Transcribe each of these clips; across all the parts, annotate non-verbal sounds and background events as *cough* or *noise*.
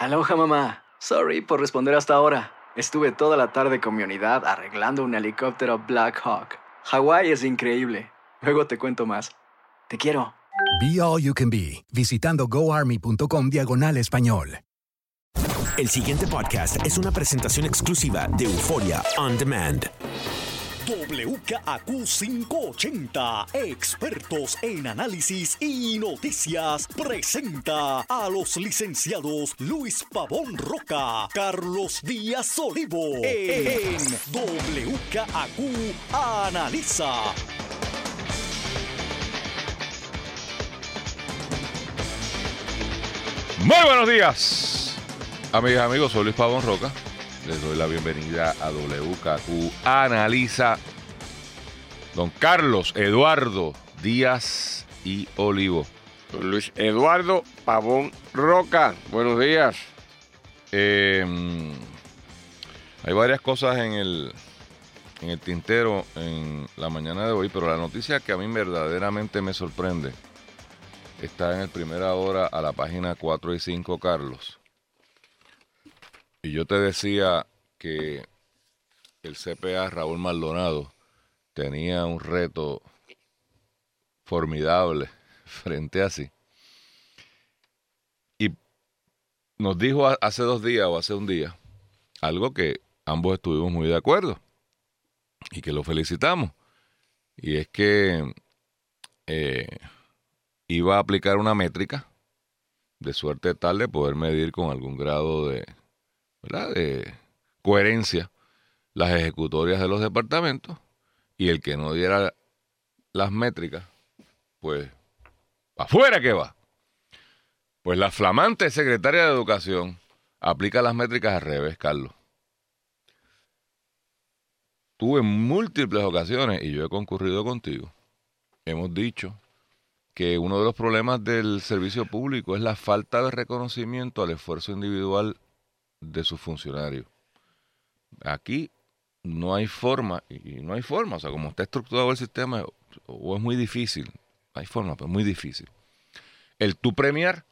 Aloha mamá. Sorry por responder hasta ahora. Estuve toda la tarde con mi unidad arreglando un helicóptero Black Hawk. Hawái es increíble. Luego te cuento más. Te quiero. Be All You Can Be, visitando goarmy.com diagonal español. El siguiente podcast es una presentación exclusiva de Euforia On Demand. WKAQ 580, expertos en análisis y noticias, presenta a los licenciados Luis Pavón Roca, Carlos Díaz Olivo, en WKAQ Analiza. Muy buenos días, amigas amigos. Soy Luis Pavón Roca. Les doy la bienvenida a WKQ Analiza. Don Carlos Eduardo Díaz y Olivo. Don Luis Eduardo Pavón Roca. Buenos días. Eh, hay varias cosas en el, en el tintero en la mañana de hoy, pero la noticia que a mí verdaderamente me sorprende está en el primera hora a la página 4 y 5, Carlos. Y yo te decía que el CPA Raúl Maldonado tenía un reto formidable *laughs* frente a sí. Y nos dijo hace dos días o hace un día algo que ambos estuvimos muy de acuerdo y que lo felicitamos. Y es que eh, iba a aplicar una métrica de suerte tal de poder medir con algún grado de, ¿verdad? de coherencia las ejecutorias de los departamentos y el que no diera las métricas, pues afuera que va. Pues la flamante secretaria de Educación aplica las métricas al revés, Carlos. Tú en múltiples ocasiones, y yo he concurrido contigo, hemos dicho que uno de los problemas del servicio público es la falta de reconocimiento al esfuerzo individual de sus funcionarios. Aquí no hay forma, y no hay forma, o sea, como está estructurado el sistema, o es muy difícil, hay forma, pero es muy difícil. El tú premiar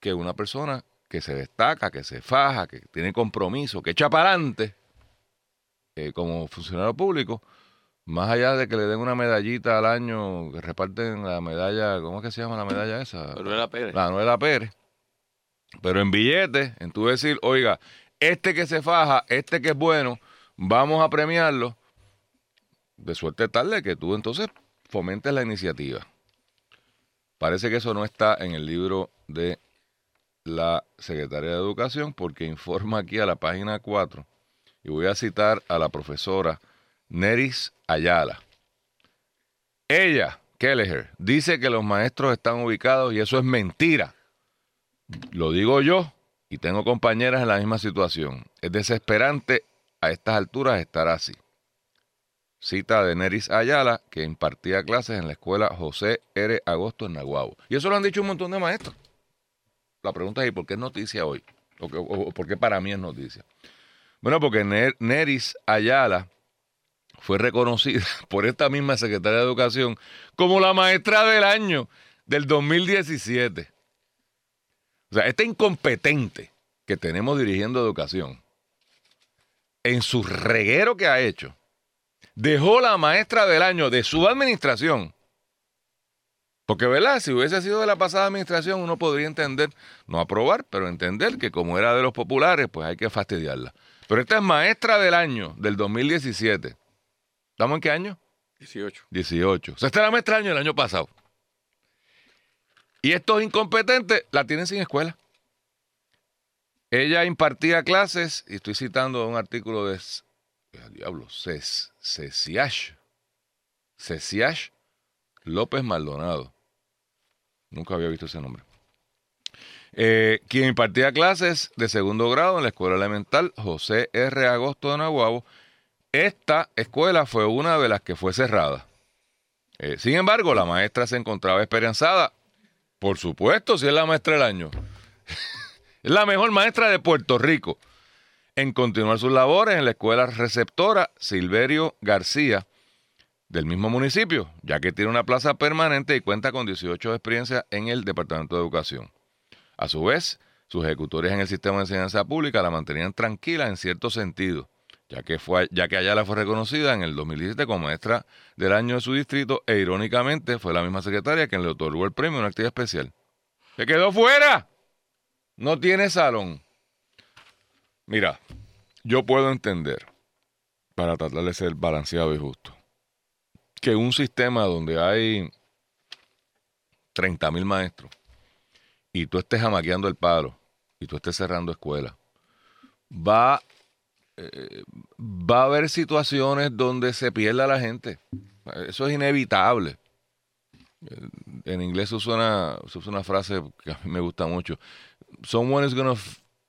que una persona que se destaca, que se faja, que tiene compromiso, que echa para adelante eh, como funcionario público, más allá de que le den una medallita al año, que reparten la medalla, ¿cómo es que se llama la medalla esa? La Noela Pérez. La Noela Pérez. Pero en billetes, en tú decir, oiga, este que se faja, este que es bueno, vamos a premiarlo. De suerte tal que tú entonces fomentes la iniciativa. Parece que eso no está en el libro de la Secretaría de Educación porque informa aquí a la página 4 y voy a citar a la profesora Neris Ayala. Ella, Kelleher, dice que los maestros están ubicados y eso es mentira. Lo digo yo y tengo compañeras en la misma situación. Es desesperante a estas alturas estar así. Cita de Neris Ayala, que impartía clases en la escuela José R. Agosto en Nahuabo. Y eso lo han dicho un montón de maestros. La pregunta es, ¿y por qué es noticia hoy? ¿O, por qué para mí es noticia? Bueno, porque Neris Ayala fue reconocida *laughs* por esta misma secretaria de Educación como la maestra del año del 2017. O sea, este incompetente que tenemos dirigiendo educación, en su reguero que ha hecho, dejó la maestra del año de su administración. Porque, ¿verdad? Si hubiese sido de la pasada administración, uno podría entender, no aprobar, pero entender que como era de los populares, pues hay que fastidiarla. Pero esta es maestra del año, del 2017. ¿Estamos en qué año? 18. 18. O sea, esta es la maestra del año del año pasado. Y estos incompetentes la tienen sin escuela. Ella impartía clases, y estoy citando un artículo de diablo, Ceciash. Ceciash López Maldonado. Nunca había visto ese nombre. Eh, quien impartía clases de segundo grado en la escuela elemental José R. Agosto de Nahuabo. Esta escuela fue una de las que fue cerrada. Eh, sin embargo, la maestra se encontraba esperanzada. Por supuesto, si es la maestra del año. *laughs* es la mejor maestra de Puerto Rico. En continuar sus labores en la escuela receptora Silverio García del mismo municipio, ya que tiene una plaza permanente y cuenta con 18 de experiencia en el Departamento de Educación. A su vez, sus ejecutores en el sistema de enseñanza pública la mantenían tranquila en cierto sentido, ya que, fue, ya que Ayala fue reconocida en el 2017 como maestra del año de su distrito e irónicamente fue la misma secretaria quien le otorgó el premio en una actividad especial. ¡Se quedó fuera! No tiene salón. Mira, yo puedo entender, para tratar de ser balanceado y justo, que un sistema donde hay 30 mil maestros y tú estés jamaqueando el paro y tú estés cerrando escuelas, va, eh, va a haber situaciones donde se pierda la gente. Eso es inevitable. En inglés se usa una, usa una frase que a mí me gusta mucho. Someone is gonna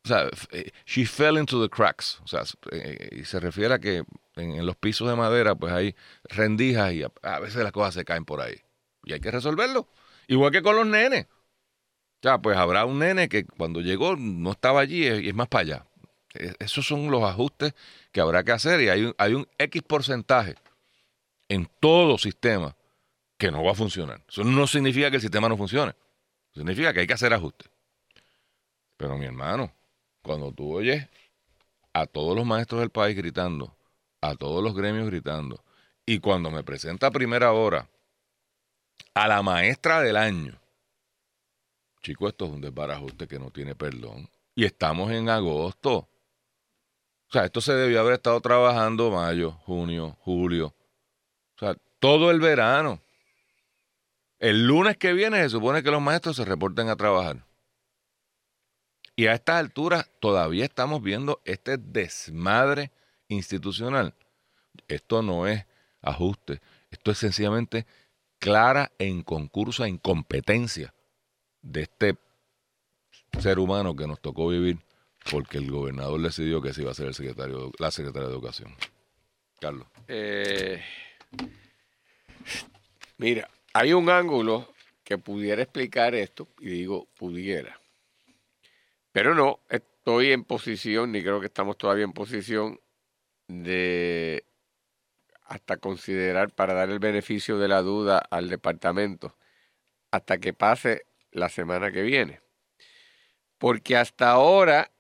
o sea, eh, she fell into the cracks. O sea, eh, y se refiere a que en, los pisos de madera, pues hay rendijas y a, veces las cosas se caen por ahí. Y hay que resolverlo. Igual que con los nenes. O sea, pues habrá un nene que cuando llegó no estaba allí y es más para allá. E, esos son los ajustes que habrá que hacer y hay un, hay un X porcentaje en todo sistema que no va a funcionar. Eso no significa que el sistema no funcione. Significa que hay que hacer ajustes. Pero mi hermano, cuando tú oyes a todos los maestros del país gritando, a todos los gremios gritando, y cuando me presenta a primera hora a la maestra del año, chico, esto es un desbarajuste que no tiene perdón. Y estamos en agosto. O sea, esto se debió haber estado trabajando mayo, junio, julio. O sea, todo el verano. El lunes que viene se supone que los maestros se reporten a trabajar. Y a estas alturas todavía estamos viendo este desmadre institucional. Esto no es ajuste, esto es sencillamente clara e inconcursa incompetencia de este ser humano que nos tocó vivir porque el gobernador decidió que se iba a ser el secretario, la secretaria de Educación. Carlos. Eh, mira, hay un ángulo que pudiera explicar esto, y digo pudiera. Pero no, estoy en posición, ni creo que estamos todavía en posición de hasta considerar para dar el beneficio de la duda al departamento hasta que pase la semana que viene. Porque hasta ahora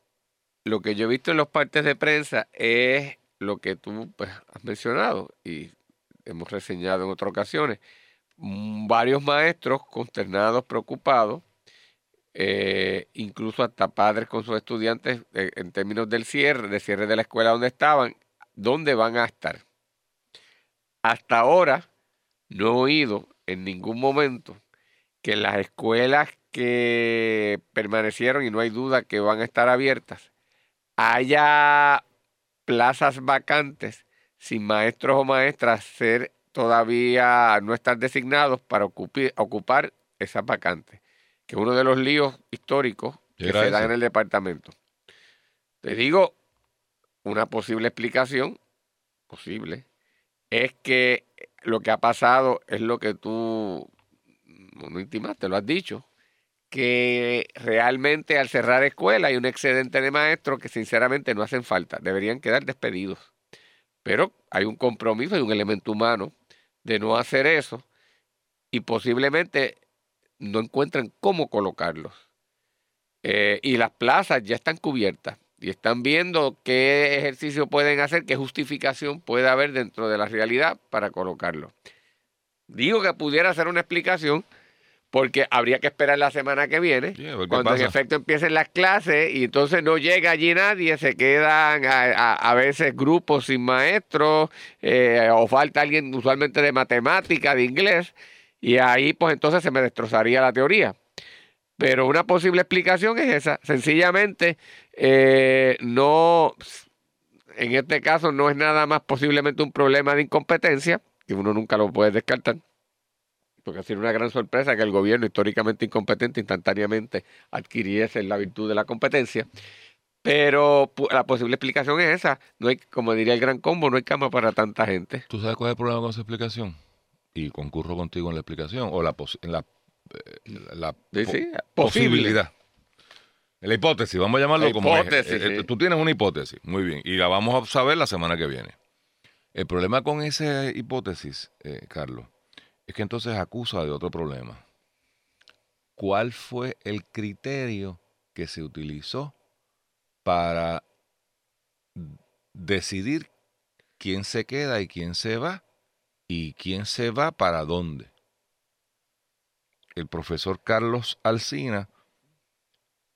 lo que yo he visto en los partes de prensa es lo que tú pues, has mencionado y hemos reseñado en otras ocasiones. Mm, varios maestros consternados, preocupados, eh, incluso hasta padres con sus estudiantes eh, en términos del cierre, de cierre de la escuela donde estaban, dónde van a estar. Hasta ahora no he oído en ningún momento que las escuelas que permanecieron y no hay duda que van a estar abiertas, haya plazas vacantes sin maestros o maestras ser todavía no estar designados para ocupar esas vacantes que es uno de los líos históricos que se dan en el departamento. Te digo, una posible explicación, posible, es que lo que ha pasado es lo que tú no intimaste, lo has dicho, que realmente al cerrar escuela hay un excedente de maestros que sinceramente no hacen falta, deberían quedar despedidos. Pero hay un compromiso, hay un elemento humano de no hacer eso y posiblemente no encuentran cómo colocarlos. Eh, y las plazas ya están cubiertas y están viendo qué ejercicio pueden hacer, qué justificación puede haber dentro de la realidad para colocarlo. Digo que pudiera ser una explicación porque habría que esperar la semana que viene, cuando en efecto empiecen las clases y entonces no llega allí nadie, se quedan a, veces grupos sin maestros eh, o falta alguien usualmente de matemática, de inglés, y ahí pues entonces se me destrozaría la teoría. Pero una posible explicación es esa. Sencillamente, eh, no, en este caso no es nada más posiblemente un problema de incompetencia, que uno nunca lo puede descartar, porque sería una gran sorpresa que el gobierno históricamente incompetente instantáneamente adquiriese la virtud de la competencia. Pero la posible explicación es esa. No hay, como diría el gran combo, no hay cama para tanta gente. ¿Tú sabes cuál es el problema con esa explicación? Y concurro contigo en la explicación, o la, pos- en la, eh, la Sí, po- sí, posible. posibilidad. La hipótesis, vamos a llamarlo La como es. hipótesis, Eh, eh, sí. Tú tienes una hipótesis, muy bien, y la vamos a saber la semana que viene. El problema con esa hipótesis, eh, Carlos, es que entonces acusa de otro problema. ¿Cuál fue el criterio que se utilizó para decidir quién se queda y quién se va y quién se va para dónde? El profesor Carlos Alsina,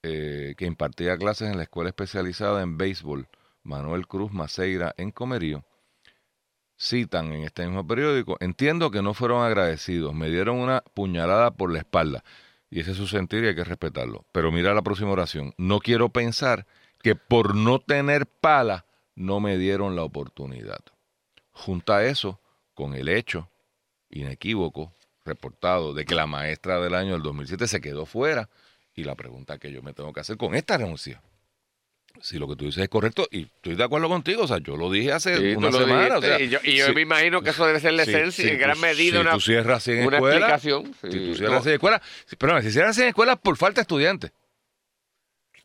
eh, que impartía clases en la escuela especializada en béisbol Manuel Cruz Maceira en Comerío, citan en este mismo periódico, entiendo que no fueron agradecidos, me dieron una puñalada por la espalda. Y ese es su sentir y hay que respetarlo. Pero mira la próxima oración. No quiero pensar que por no tener pala no me dieron la oportunidad. Junta eso con el hecho inequívoco reportado de que la maestra del año del 2007 se quedó fuera y la pregunta que yo me tengo que hacer con esta renuncia. Si lo que tú dices es correcto, y estoy de acuerdo contigo, o sea, yo lo dije hace Sí, una semana. o sea, y yo, y yo si- me imagino que eso debe ser la si- esencia si en tú- gran medida una, tú cierras 100 una explicación. si tú no. cierras 100 escuelas, si, perdón, si cierras 100 escuelas por falta de estudiantes,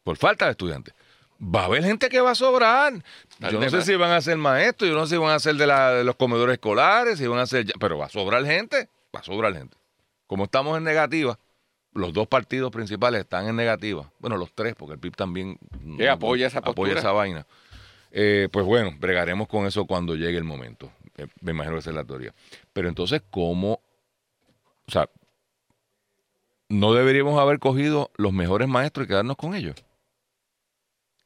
por falta de estudiantes, va a haber gente que va a sobrar. Yo no sé si van a ser maestros, yo no sé si van a ser de, la- de los comedores escolares, si van a ser, pero va a sobrar gente, va a sobrar gente. Como estamos en negativa, los dos partidos principales están en negativa. Bueno, los tres, porque el PIB también Sí, apoya esa apoya esa vaina. Eh, pues bueno, bregaremos con eso cuando llegue el momento. Eh, me imagino que esa es la teoría. Pero entonces, ¿cómo? O sea, no deberíamos haber cogido los mejores maestros y quedarnos con ellos.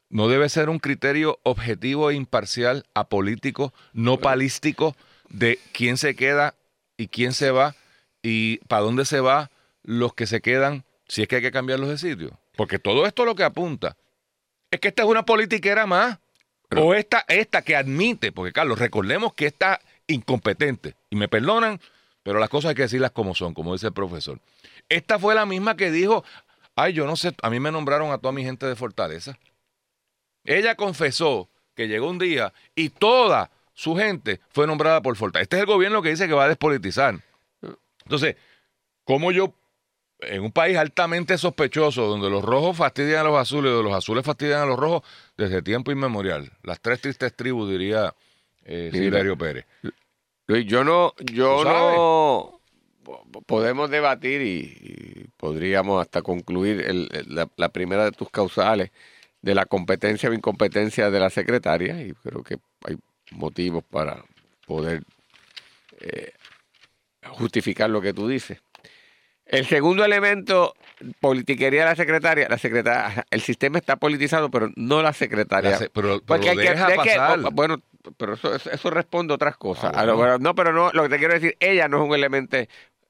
No debe ser un criterio objetivo e imparcial, apolítico, no palístico de quién se queda y quién se va y para dónde se va los que se quedan si es que hay que cambiarlos de sitio. Porque todo esto lo que apunta es que esta es una politiquera más. o esta, esta que admite, porque Carlos, recordemos que está incompetente. Y me perdonan, pero las cosas hay que decirlas como son, como dice el profesor. Esta fue la misma que dijo, ay, yo no sé, a mí me nombraron a toda mi gente de Fortaleza. Ella confesó que llegó un día y toda su gente fue nombrada por Fortaleza. Este es el gobierno que dice que va a despolitizar. Entonces, ¿cómo yo, en un país altamente sospechoso, donde los rojos fastidian a los azules y los azules fastidian a los rojos desde tiempo inmemorial, las tres tristes tribus, diría eh. Silverio Pérez. Luis, yo no, yo no po- podemos debatir y, y podríamos hasta concluir el- el- la, la primera de tus causales de la competencia o incompetencia de la secretaria y creo que hay motivos para poder eh, justificar lo que tú dices. El segundo elemento, politiquería de la secretaria, la secretaria, el sistema está politizado, pero no la secretaria. La se- pero, pero Porque lo hay que, deja que- pasar. bueno, pero eso, eso, eso responde a otras cosas. Ah, A lo- no, pero no, lo que te quiero decir, ella no es un elemento,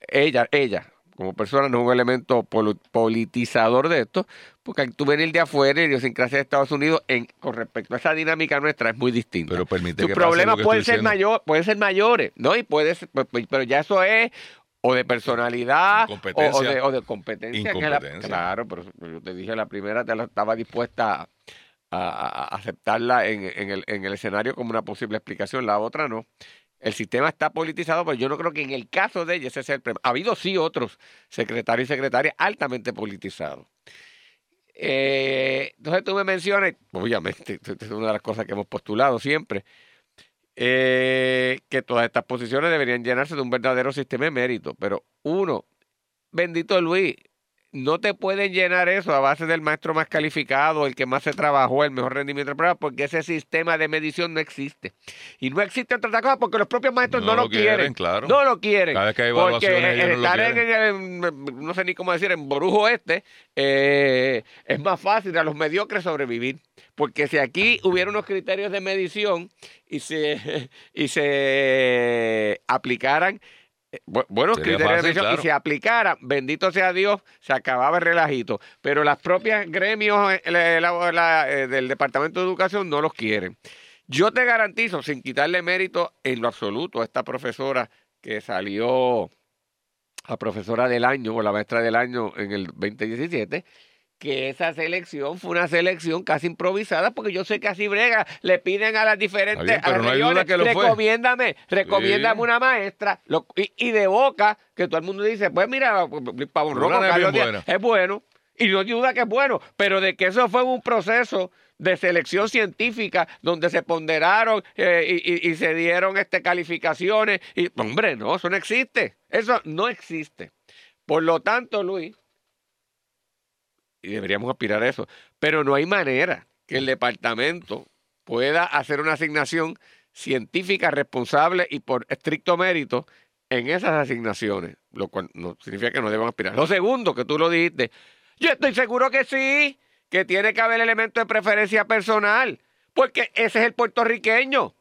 ella, ella, como persona, no es un elemento politizador de esto, porque tú venir de afuera y idiosincrasia de Estados Unidos, en, con respecto a esa dinámica nuestra, es muy distinta. Pero permite Tus que problemas que pueden ser, mayor, pueden ser mayores, ¿no? Y puede ser- pues, pues, pero ya eso es o de personalidad o, o de, o de competencia. que la- claro, pero yo te dije la primera, te la, estaba dispuesta a, aceptarla en, en el, en el escenario como una posible explicación, la otra no. El sistema está politizado, pero yo no creo que en el caso de ella ese sea el problema. Ha habido sí otros secretarios y secretarias altamente politizados. Eh, entonces tú me mencionas, obviamente, *laughs* es una de las cosas que hemos postulado siempre, eh, que todas estas posiciones deberían llenarse de un verdadero sistema de mérito. Pero uno, bendito Luis, no te pueden llenar eso a base del maestro más calificado, el que más se trabajó, el mejor rendimiento de prueba, porque ese sistema de medición no existe. Y no existe otra cosa porque los propios maestros no, No lo lo quieren. quieren, claro. No lo quieren. Cada vez que hay porque ellos no estar en el, no sé ni cómo decir, en Borujo Este, eh, es más fácil a los mediocres sobrevivir. Porque si aquí hubiera unos criterios de medición y se, *laughs* y se aplicaran buenos Sería criterios de claro. y se aplicaran, bendito sea Dios, se acababa el relajito. Pero las propias gremios eh, la- la- la- eh, del Departamento de Educación no los quieren. Yo te garantizo, sin quitarle mérito en lo absoluto a esta profesora que salió la profesora del año o la maestra del año en el 2017 que esa selección fue una selección casi improvisada, porque yo sé que así brega, le piden a las diferentes bien, pero a las no hay duda regiones, que lo fue. recomiéndame, recomiéndame Sí. una maestra, lo- y, y de boca, que todo el mundo dice, pues mira, Pavón es Carlos Díaz, es bueno, y no hay duda que es bueno, pero de que eso fue un proceso de selección científica donde se ponderaron eh, y, y- y se dieron este, calificaciones, y hombre, no, eso no existe, eso no existe. Por lo tanto, Luis, y deberíamos aspirar a eso, pero no hay manera que el departamento pueda hacer una asignación científica responsable y por estricto mérito en esas asignaciones, lo cual no significa que no deban aspirar. Lo segundo, que tú lo dijiste, yo estoy seguro que sí, que tiene que haber elemento de preferencia personal, porque ese es el puertorriqueño.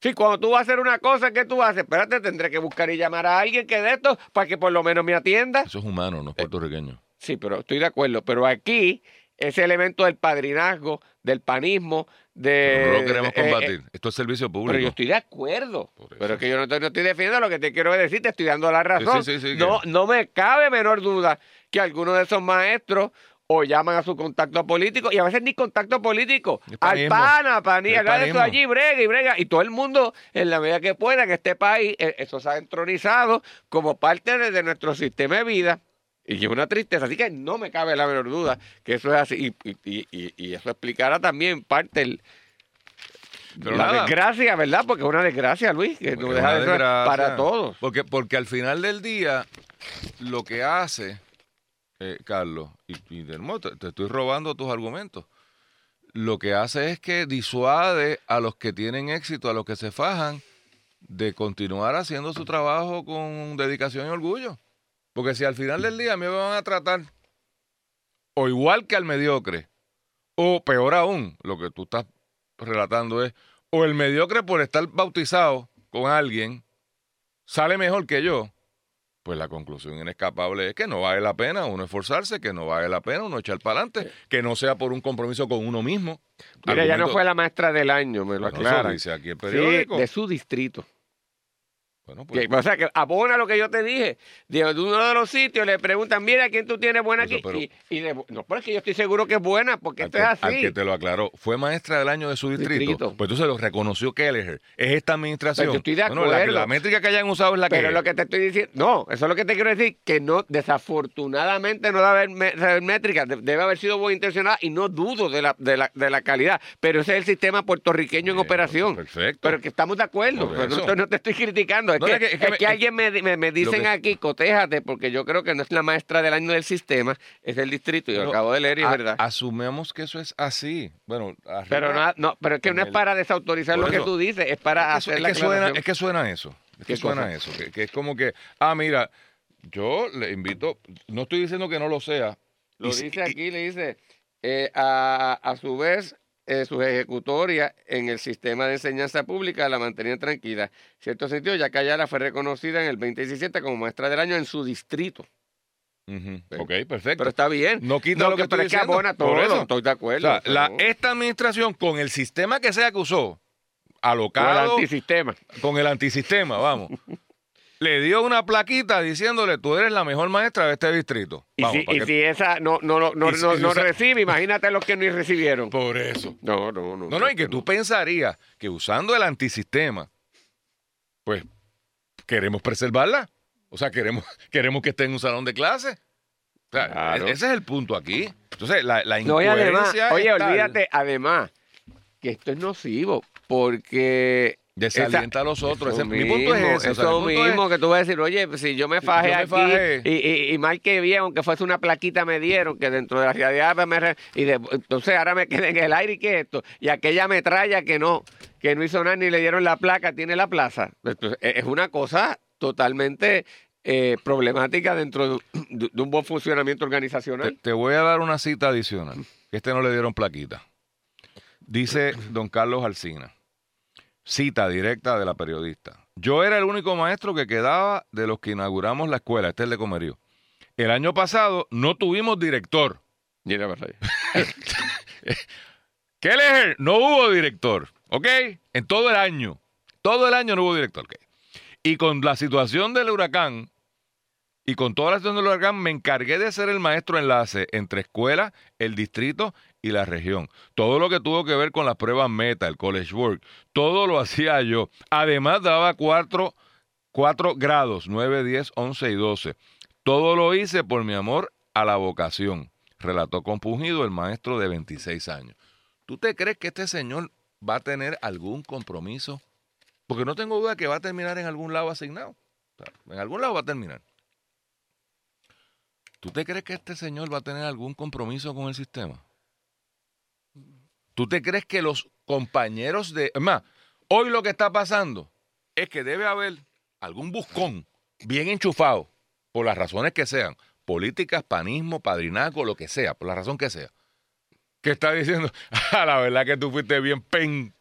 Si cuando tú vas a hacer una cosa, ¿qué tú haces? Espérate, tendré que buscar y llamar a alguien que de esto para que por lo menos me atienda. Eso es humano, no es puertorriqueño. Sí, pero estoy de acuerdo. Pero aquí, ese elemento del padrinazgo, del panismo, de. Pero no lo queremos eh, eh, combatir. Esto es servicio público. pero yo estoy de acuerdo. Eso. Pero es que yo no estoy, no estoy defendiendo lo que te quiero decir, te estoy dando la razón. sí, sí, no, que- no me cabe menor duda que algunos de esos maestros o llaman a su contacto político y a veces ni contacto político. Al pana, panía, Es haga esto panismo. allí, brega y brega. Y todo el mundo, en la medida que pueda, en este país, eh, eso se ha entronizado como parte de, de nuestro sistema de vida. Y es una tristeza, así que no me cabe la menor duda que eso es así. Y, y- y- y eso explicará también parte el, Pero la nada. desgracia, ¿verdad? Porque es una desgracia, Luis, que no deja de ser para todos. Porque, porque al final del día, lo que hace, eh, Carlos, y, y de nuevo te, te estoy robando tus argumentos, lo que hace es que disuade a los que tienen éxito, a los que se fajan, de continuar haciendo su trabajo con dedicación y orgullo. Porque si al final del día a mí me van a tratar o igual que al mediocre, o peor aún, lo que tú estás relatando es, o el mediocre por estar bautizado con alguien sale mejor que yo, pues la conclusión inescapable es que no vale la pena uno esforzarse, que no vale la pena uno echar para adelante, que no sea por un compromiso con uno mismo. Mira, ya no Argumento- fue la maestra del año, me lo aclaran. dice aquí el Sí, periódico. de su distrito. Bueno, pues, o sea, que abona lo que yo te dije. De uno de los sitios le preguntan, mira, ¿quién tú tienes buena Eso, aquí? pero- y, y de- no, pero es que yo estoy seguro que es buena, porque al esto que, es al así. que te lo aclaró, fue maestra del año de su distrito. Distrito. Pues entonces lo reconoció Kelleher. Es esta administración. Pero yo estoy de Bueno, la, acuerdo. la métrica que hayan usado es la que Pero lo que te estoy diciendo, no, eso es lo que te quiero decir, que no, desafortunadamente no debe haber me- de- debe haber sido buena intencionada y no dudo de la, de la, de la calidad, pero ese es el sistema puertorriqueño en operación. perfecto. Pero que estamos de acuerdo, pero no te estoy criticando, es No, que, es que- es es que que me- alguien me, me, me dicen que- aquí, cotéjate, porque yo creo que no es la maestra del año del sistema, es el distrito, y lo acabo de leer y es verdad. Asumemos que eso es así. Bueno, arriba- Pero no, no, pero es que no es para desautorizar lo que tú dices, es para hacer es la que suena, es que suena eso. Es que ¿Qué suena cosa? eso. Que, es como que, ah, mira, yo le invito, no estoy diciendo que no lo sea. Lo y dice y- aquí, le dice, eh, a, a su vez, eh, sus ejecutorias en el sistema de enseñanza pública la mantenían tranquila. En cierto sentido, ya que Ayala fue reconocida en el 2017 como maestra del año en su distrito. Ujú, Ok, perfecto. Pero está bien. No quita No, lo que, pero es que abona todo, Por eso. estoy de acuerdo. sea, o sea, la- no. esta administración, con el sistema que sea que usó, Como el alocado, antisistema. con el antisistema, vamos, *laughs* le dio una plaquita diciéndole, tú eres la mejor maestra de este distrito. Y, si, para y que- si esa no, no, no, no, si- no- si recibe, imagínate los que no recibieron. Por eso. No, no, no. No, no, y que tú pensarías que usando el antisistema, pues queremos preservarla. O sea, queremos, *laughs* queremos que esté en un salón de clase. O sea, Claro. e- ese es el punto aquí. Entonces, la, la No, y además, incoherencia oye, tal, olvídate, además, que esto es nocivo, porque... Desalienta esa- a los otros. Eso Ese- mi punto es mismo, ese. o sea, Eso punto es- mismo que tú vas a decir, oye, pues, si yo me fajé yo me aquí fajé. Y, y- y mal que bien, aunque fuese una plaquita me dieron, que dentro de la ciudad de me re- y de- entonces ahora me quedé en el aire y que esto, y aquella metralla que no, que no hizo nada ni le dieron la placa, tiene la plaza. Entonces, e- es una cosa totalmente eh, problemática dentro de, un buen funcionamiento organizacional. te voy a dar una cita adicional. que Este no le dieron plaquita. Dice don Carlos Alsina. Cita directa de la periodista. Yo era el único maestro que quedaba de los que inauguramos la escuela. Este es el de Comerío. El año pasado no tuvimos director. *laughs* Kelleher, no hubo director. ¿Ok? En todo el año. Todo el año no hubo director. ok. Y con la situación del huracán, Y con toda la situación del huracán me encargué de ser el maestro enlace entre escuela, el distrito y la región. Todo lo que tuvo que ver con las pruebas meta, el college work, todo lo hacía yo. Además daba cuatro, cuatro grados, 9, 10, 11 y 12. Todo lo hice por mi amor a la vocación, relató compungido el maestro de 26 años. ¿Tú te crees que este señor va a tener algún compromiso? Porque no tengo duda que va a terminar en algún lado asignado. En algún lado va a terminar. ¿Tú te crees que este señor va a tener algún compromiso con el sistema? ¿Tú te crees que los compañeros de... Es más, hoy lo que está pasando es que debe haber algún buscón bien enchufado, por las razones que sean, políticas, panismo, padrinazgo, lo que sea, por la razón que sea, que está diciendo, *laughs* ah, la verdad que tú fuiste bien pen.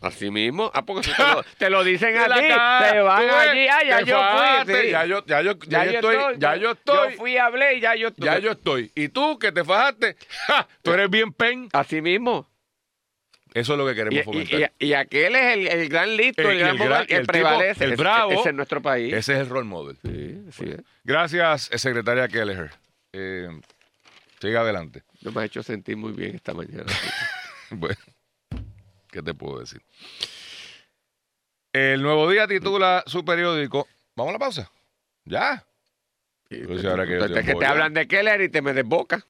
Así mismo. Ah, porque te lo, *laughs* te lo dicen a ti. Te van ves, allí. Ah, ya yo fui. sí. Ya yo, ya yo, ya yo estoy, ya yo Yo estoy, fui, hablé y ya yo estoy. ya yo estoy. Y tú que te fajaste, *laughs* ¡ja! tú eres bien pen. Así mismo. Eso es lo que queremos y- fomentar. y- y aquel es el, el gran listo, Eh, el gran el gran- que el tipo- prevalece. el Ese- bravo. Ese es nuestro país. Ese es el role model. Sí, es. Gracias, eh, secretaria Kelleher. Eh, siga adelante. No me ha hecho sentir muy bien esta mañana. *laughs* Bueno, ¿qué te puedo decir? El Nuevo Día titula su periódico. ¿Vamos a la pausa? ¿Ya? Sí, Pues ahora que te que te hablan de Keller y te me desboca.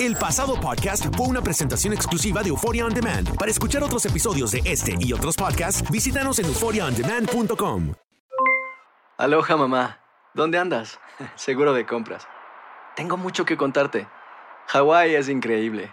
El pasado podcast fue una presentación exclusiva de Euphoria On Demand. Para escuchar otros episodios de este y otros podcasts, visítanos en euphoriaondemand.com. Aloha mamá, ¿dónde andas? *laughs* Seguro de compras. Tengo mucho que contarte. Hawái es increíble.